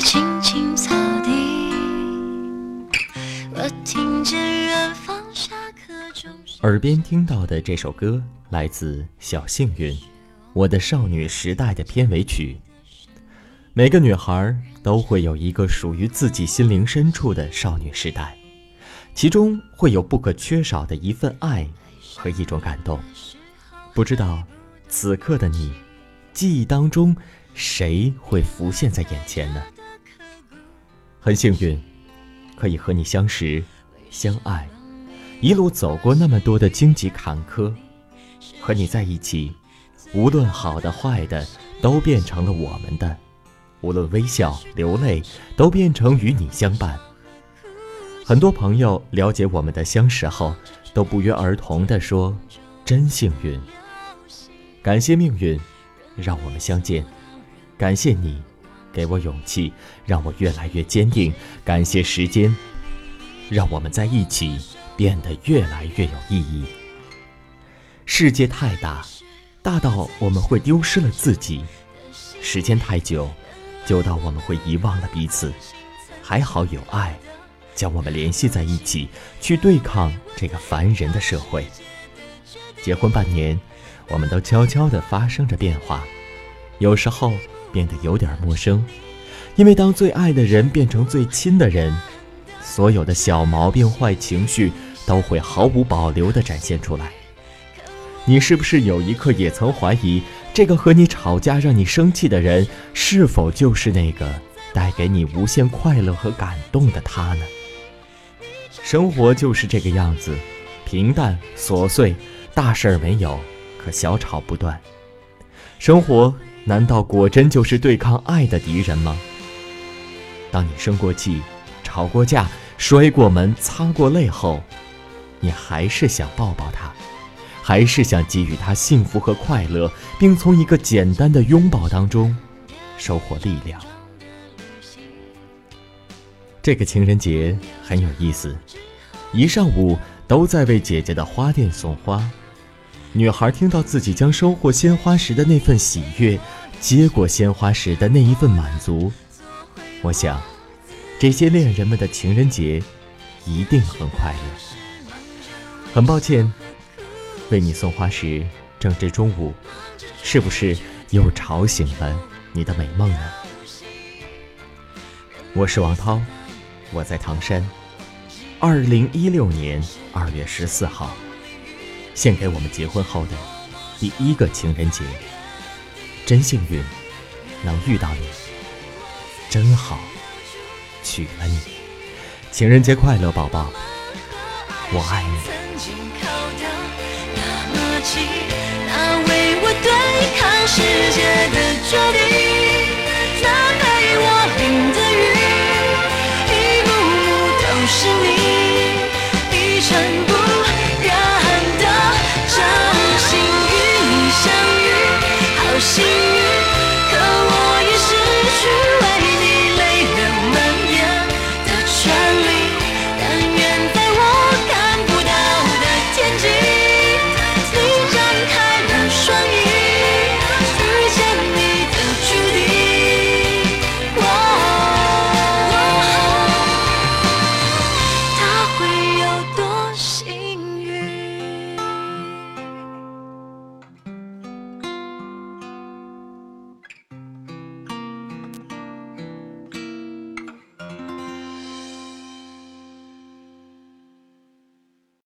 青青草地。我听见远方下课钟。耳边听到的这首歌来自《小幸运》，我的少女时代的片尾曲。每个女孩都会有一个属于自己心灵深处的少女时代，其中会有不可缺少的一份爱和一种感动。不知道此刻的你，记忆当中谁会浮现在眼前呢？很幸运，可以和你相识、相爱，一路走过那么多的荆棘坎坷，和你在一起，无论好的坏的，都变成了我们的。无论微笑流泪，都变成与你相伴。很多朋友了解我们的相识后，都不约而同地说：“真幸运。”感谢命运，让我们相见；感谢你，给我勇气，让我越来越坚定；感谢时间，让我们在一起变得越来越有意义。世界太大，大到我们会丢失了自己；时间太久。久到我们会遗忘了彼此，还好有爱，将我们联系在一起，去对抗这个烦人的社会。结婚半年，我们都悄悄地发生着变化，有时候变得有点陌生，因为当最爱的人变成最亲的人，所有的小毛病、坏情绪都会毫无保留地展现出来。你是不是有一刻也曾怀疑？这个和你吵架让你生气的人，是否就是那个带给你无限快乐和感动的他呢？生活就是这个样子，平淡琐碎，大事儿没有，可小吵不断。生活难道果真就是对抗爱的敌人吗？当你生过气、吵过架、摔过门、擦过泪后，你还是想抱抱他。还是想给予他幸福和快乐，并从一个简单的拥抱当中收获力量。这个情人节很有意思，一上午都在为姐姐的花店送花。女孩听到自己将收获鲜花时的那份喜悦，接过鲜花时的那一份满足，我想，这些恋人们的情人节一定很快乐。很抱歉。为你送花时正值中午，是不是又吵醒了你的美梦呢？我是王涛，我在唐山。二零一六年二月十四号，献给我们结婚后的第一个情人节。真幸运，能遇到你，真好，娶了你，情人节快乐，宝宝，我爱你。世界的决定。那陪我淋的雨，一幕幕都是你。